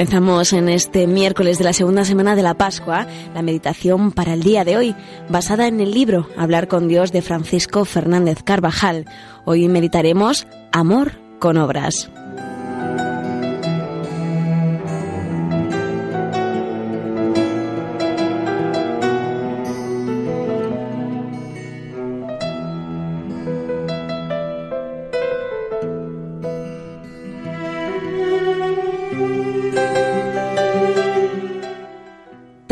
Comenzamos en este miércoles de la segunda semana de la Pascua la meditación para el día de hoy, basada en el libro Hablar con Dios de Francisco Fernández Carvajal. Hoy meditaremos Amor con obras.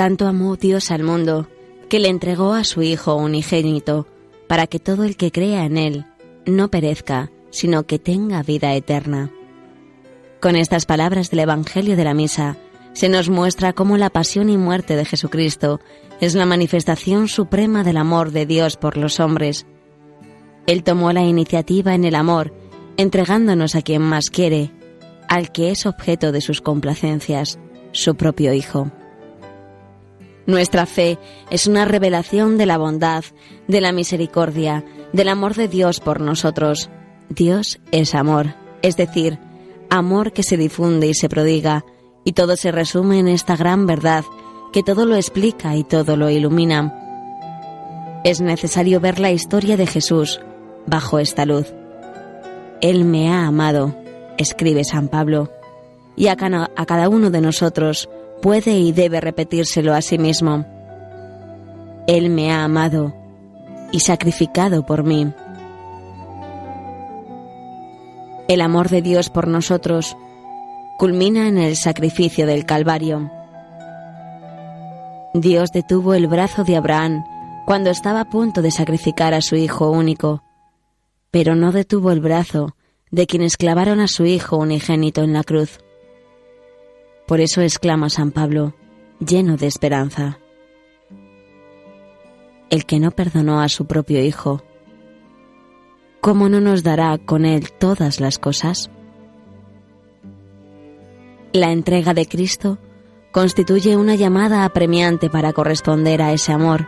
Tanto amó Dios al mundo, que le entregó a su Hijo unigénito, para que todo el que crea en Él no perezca, sino que tenga vida eterna. Con estas palabras del Evangelio de la Misa, se nos muestra cómo la pasión y muerte de Jesucristo es la manifestación suprema del amor de Dios por los hombres. Él tomó la iniciativa en el amor, entregándonos a quien más quiere, al que es objeto de sus complacencias, su propio Hijo. Nuestra fe es una revelación de la bondad, de la misericordia, del amor de Dios por nosotros. Dios es amor, es decir, amor que se difunde y se prodiga, y todo se resume en esta gran verdad, que todo lo explica y todo lo ilumina. Es necesario ver la historia de Jesús bajo esta luz. Él me ha amado, escribe San Pablo, y a cada uno de nosotros puede y debe repetírselo a sí mismo. Él me ha amado y sacrificado por mí. El amor de Dios por nosotros culmina en el sacrificio del Calvario. Dios detuvo el brazo de Abraham cuando estaba a punto de sacrificar a su hijo único, pero no detuvo el brazo de quienes clavaron a su hijo unigénito en la cruz. Por eso exclama San Pablo, lleno de esperanza. El que no perdonó a su propio Hijo, ¿cómo no nos dará con él todas las cosas? La entrega de Cristo constituye una llamada apremiante para corresponder a ese amor.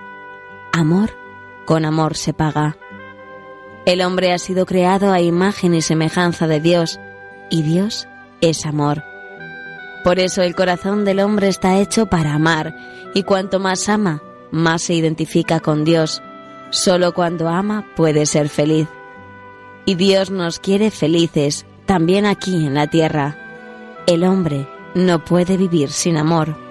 Amor con amor se paga. El hombre ha sido creado a imagen y semejanza de Dios, y Dios es amor. Por eso el corazón del hombre está hecho para amar, y cuanto más ama, más se identifica con Dios. Solo cuando ama puede ser feliz. Y Dios nos quiere felices, también aquí en la tierra. El hombre no puede vivir sin amor.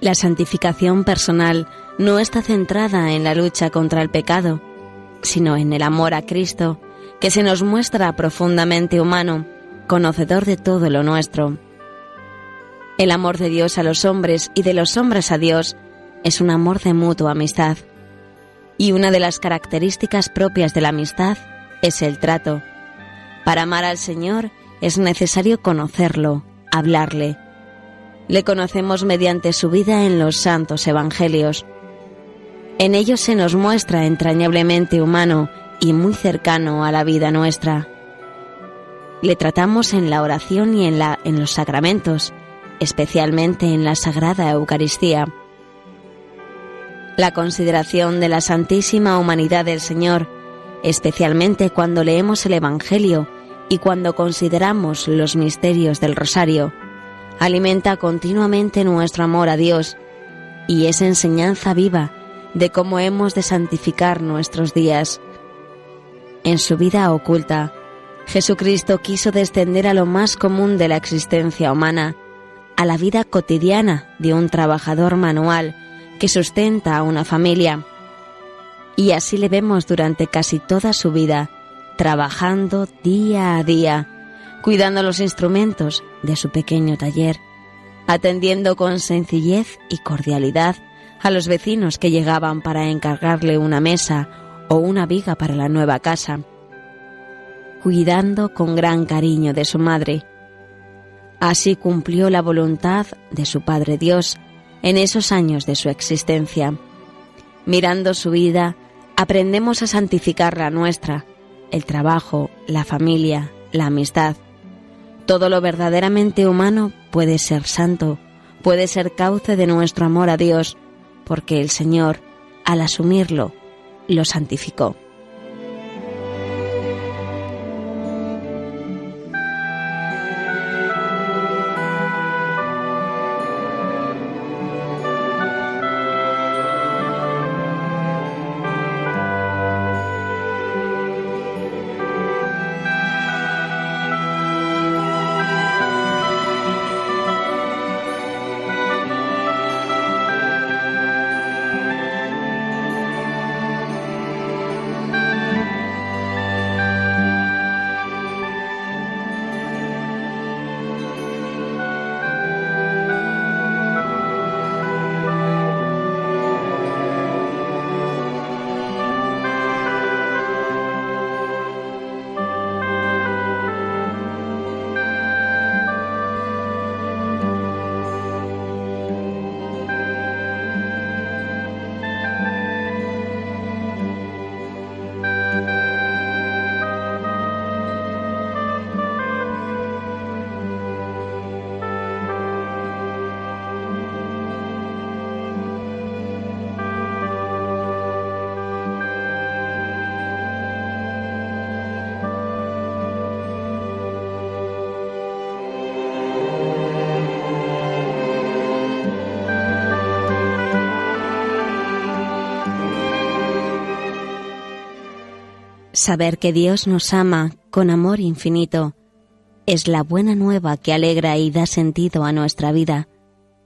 La santificación personal no está centrada en la lucha contra el pecado, sino en el amor a Cristo, que se nos muestra profundamente humano, conocedor de todo lo nuestro. El amor de Dios a los hombres y de los hombres a Dios es un amor de mutua amistad. Y una de las características propias de la amistad es el trato. Para amar al Señor es necesario conocerlo, hablarle, le conocemos mediante su vida en los santos evangelios. En ellos se nos muestra entrañablemente humano y muy cercano a la vida nuestra. Le tratamos en la oración y en, la, en los sacramentos, especialmente en la Sagrada Eucaristía. La consideración de la Santísima Humanidad del Señor, especialmente cuando leemos el Evangelio y cuando consideramos los misterios del Rosario, alimenta continuamente nuestro amor a Dios y es enseñanza viva de cómo hemos de santificar nuestros días. En su vida oculta, Jesucristo quiso descender a lo más común de la existencia humana, a la vida cotidiana de un trabajador manual que sustenta a una familia. Y así le vemos durante casi toda su vida, trabajando día a día, cuidando los instrumentos de su pequeño taller, atendiendo con sencillez y cordialidad a los vecinos que llegaban para encargarle una mesa o una viga para la nueva casa, cuidando con gran cariño de su madre. Así cumplió la voluntad de su Padre Dios en esos años de su existencia. Mirando su vida, aprendemos a santificar la nuestra, el trabajo, la familia, la amistad. Todo lo verdaderamente humano puede ser santo, puede ser cauce de nuestro amor a Dios, porque el Señor, al asumirlo, lo santificó. Saber que Dios nos ama con amor infinito es la buena nueva que alegra y da sentido a nuestra vida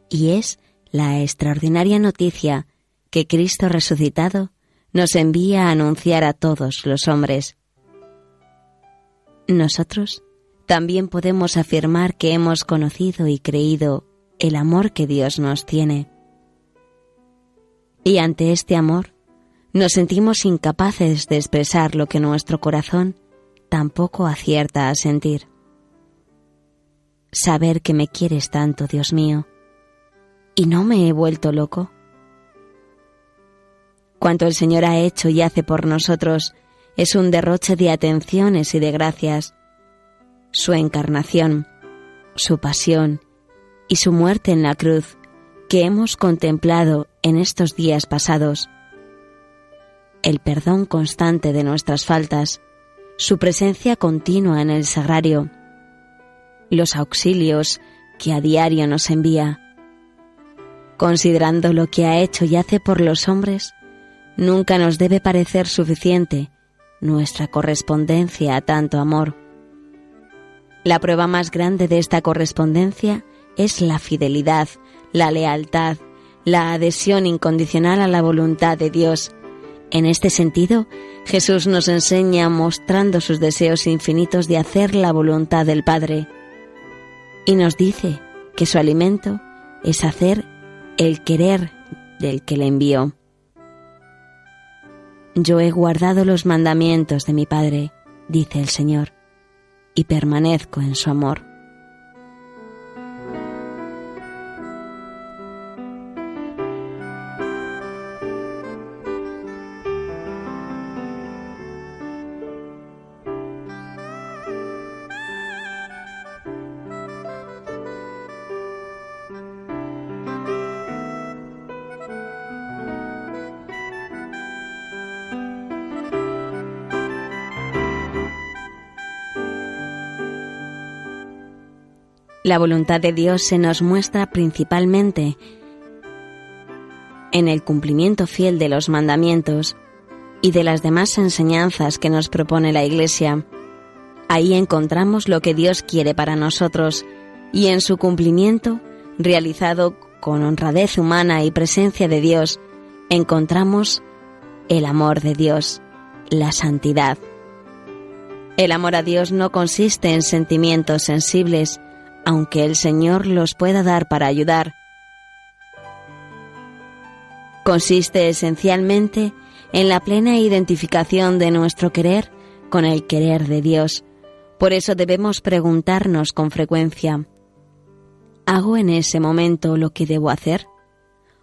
y es la extraordinaria noticia que Cristo resucitado nos envía a anunciar a todos los hombres. Nosotros también podemos afirmar que hemos conocido y creído el amor que Dios nos tiene. Y ante este amor nos sentimos incapaces de expresar lo que nuestro corazón tampoco acierta a sentir. Saber que me quieres tanto, Dios mío, y no me he vuelto loco. Cuanto el Señor ha hecho y hace por nosotros es un derroche de atenciones y de gracias. Su encarnación, su pasión y su muerte en la cruz que hemos contemplado en estos días pasados el perdón constante de nuestras faltas, su presencia continua en el sagrario, los auxilios que a diario nos envía. Considerando lo que ha hecho y hace por los hombres, nunca nos debe parecer suficiente nuestra correspondencia a tanto amor. La prueba más grande de esta correspondencia es la fidelidad, la lealtad, la adhesión incondicional a la voluntad de Dios, en este sentido, Jesús nos enseña mostrando sus deseos infinitos de hacer la voluntad del Padre y nos dice que su alimento es hacer el querer del que le envió. Yo he guardado los mandamientos de mi Padre, dice el Señor, y permanezco en su amor. La voluntad de Dios se nos muestra principalmente en el cumplimiento fiel de los mandamientos y de las demás enseñanzas que nos propone la Iglesia. Ahí encontramos lo que Dios quiere para nosotros y en su cumplimiento, realizado con honradez humana y presencia de Dios, encontramos el amor de Dios, la santidad. El amor a Dios no consiste en sentimientos sensibles, aunque el Señor los pueda dar para ayudar. Consiste esencialmente en la plena identificación de nuestro querer con el querer de Dios. Por eso debemos preguntarnos con frecuencia, ¿hago en ese momento lo que debo hacer?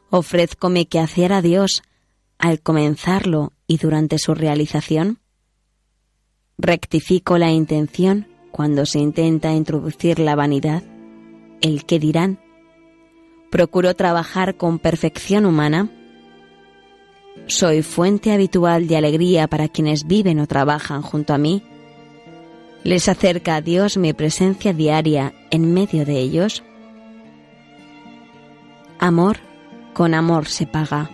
¿Ofrezco mi quehacer a Dios al comenzarlo y durante su realización? ¿Rectifico la intención cuando se intenta introducir la vanidad? ¿El qué dirán? ¿Procuro trabajar con perfección humana? ¿Soy fuente habitual de alegría para quienes viven o trabajan junto a mí? ¿Les acerca a Dios mi presencia diaria en medio de ellos? Amor con amor se paga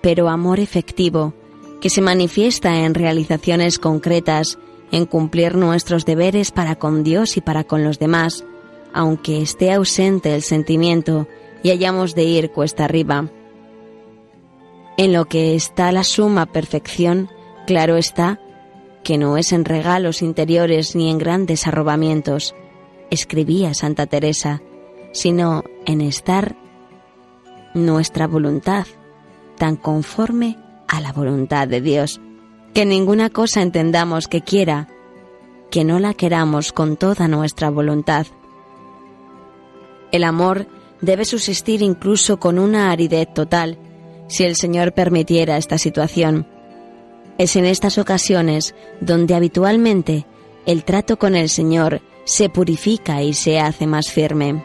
pero amor efectivo, que se manifiesta en realizaciones concretas, en cumplir nuestros deberes para con Dios y para con los demás, aunque esté ausente el sentimiento y hayamos de ir cuesta arriba. En lo que está la suma perfección, claro está, que no es en regalos interiores ni en grandes arrobamientos, escribía Santa Teresa, sino en estar nuestra voluntad tan conforme a la voluntad de Dios, que ninguna cosa entendamos que quiera, que no la queramos con toda nuestra voluntad. El amor debe subsistir incluso con una aridez total, si el Señor permitiera esta situación. Es en estas ocasiones donde habitualmente el trato con el Señor se purifica y se hace más firme.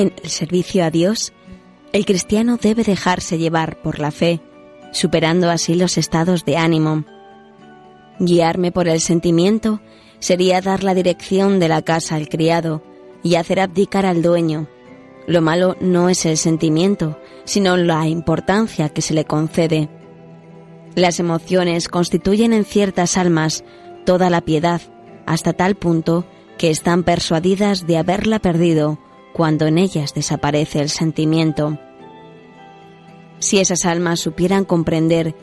En el servicio a Dios, el cristiano debe dejarse llevar por la fe, superando así los estados de ánimo. Guiarme por el sentimiento sería dar la dirección de la casa al criado y hacer abdicar al dueño. Lo malo no es el sentimiento, sino la importancia que se le concede. Las emociones constituyen en ciertas almas toda la piedad, hasta tal punto que están persuadidas de haberla perdido cuando en ellas desaparece el sentimiento. Si esas almas supieran comprender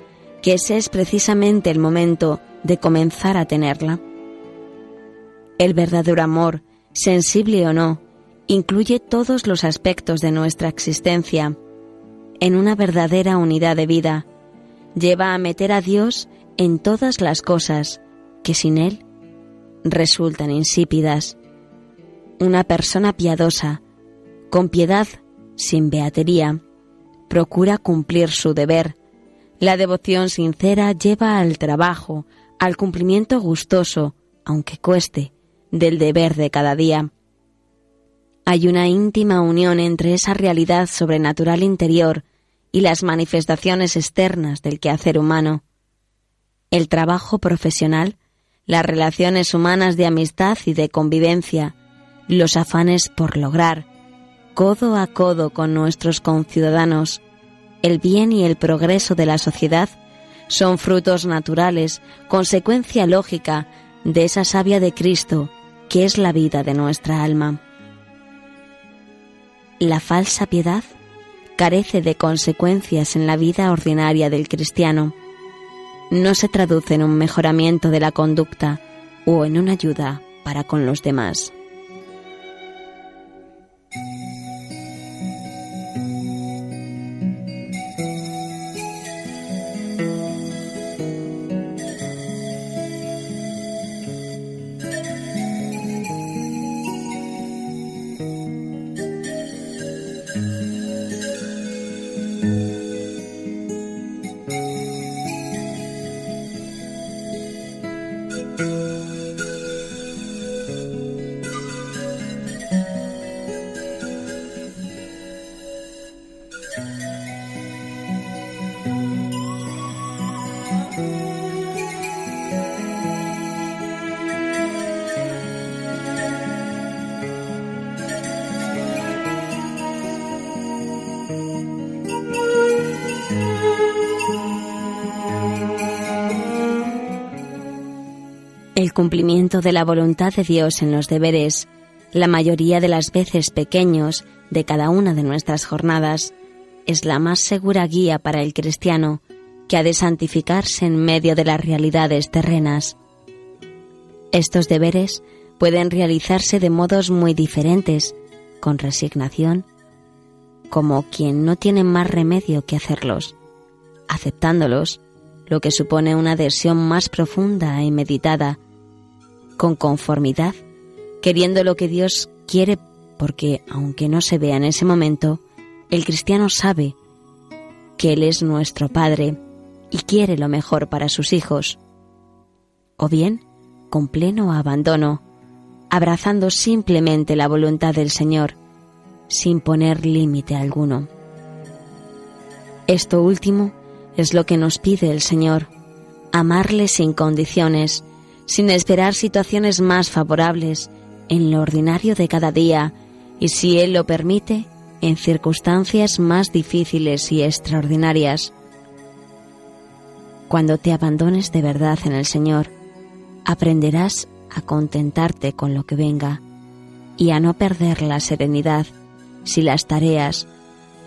que ese es precisamente el momento de comenzar a tenerla. El verdadero amor, sensible o no, incluye todos los aspectos de nuestra existencia. En una verdadera unidad de vida, lleva a meter a Dios en todas las cosas que sin Él resultan insípidas una persona piadosa, con piedad, sin beatería, procura cumplir su deber. La devoción sincera lleva al trabajo, al cumplimiento gustoso, aunque cueste, del deber de cada día. Hay una íntima unión entre esa realidad sobrenatural interior y las manifestaciones externas del quehacer humano. El trabajo profesional, las relaciones humanas de amistad y de convivencia, los afanes por lograr, codo a codo con nuestros conciudadanos, el bien y el progreso de la sociedad son frutos naturales, consecuencia lógica de esa savia de Cristo que es la vida de nuestra alma. La falsa piedad carece de consecuencias en la vida ordinaria del cristiano. No se traduce en un mejoramiento de la conducta o en una ayuda para con los demás. Cumplimiento de la voluntad de Dios en los deberes, la mayoría de las veces pequeños, de cada una de nuestras jornadas, es la más segura guía para el cristiano que ha de santificarse en medio de las realidades terrenas. Estos deberes pueden realizarse de modos muy diferentes, con resignación, como quien no tiene más remedio que hacerlos, aceptándolos, lo que supone una adhesión más profunda y meditada, con conformidad, queriendo lo que Dios quiere, porque aunque no se vea en ese momento, el cristiano sabe que Él es nuestro Padre y quiere lo mejor para sus hijos. O bien, con pleno abandono, abrazando simplemente la voluntad del Señor, sin poner límite alguno. Esto último es lo que nos pide el Señor, amarle sin condiciones, sin esperar situaciones más favorables en lo ordinario de cada día y, si Él lo permite, en circunstancias más difíciles y extraordinarias. Cuando te abandones de verdad en el Señor, aprenderás a contentarte con lo que venga y a no perder la serenidad si las tareas,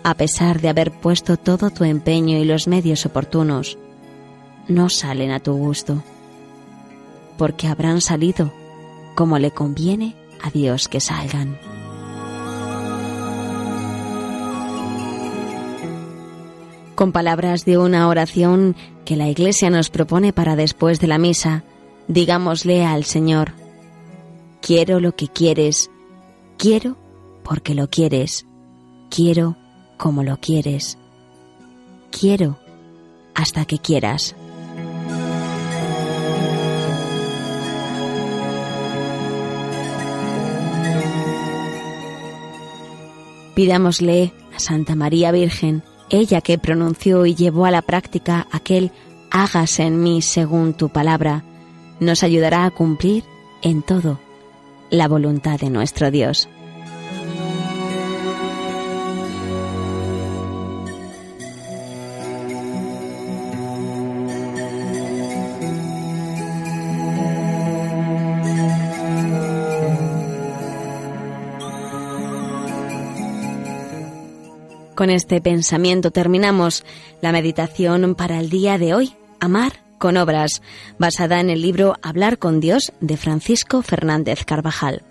a pesar de haber puesto todo tu empeño y los medios oportunos, no salen a tu gusto, porque habrán salido como le conviene a Dios que salgan. Con palabras de una oración que la Iglesia nos propone para después de la misa, digámosle al Señor, quiero lo que quieres, quiero porque lo quieres, quiero como lo quieres, quiero hasta que quieras. Pidámosle a Santa María Virgen, ella que pronunció y llevó a la práctica aquel hágase en mí según tu palabra, nos ayudará a cumplir en todo la voluntad de nuestro Dios. Con este pensamiento terminamos la meditación para el día de hoy, amar con obras, basada en el libro Hablar con Dios de Francisco Fernández Carvajal.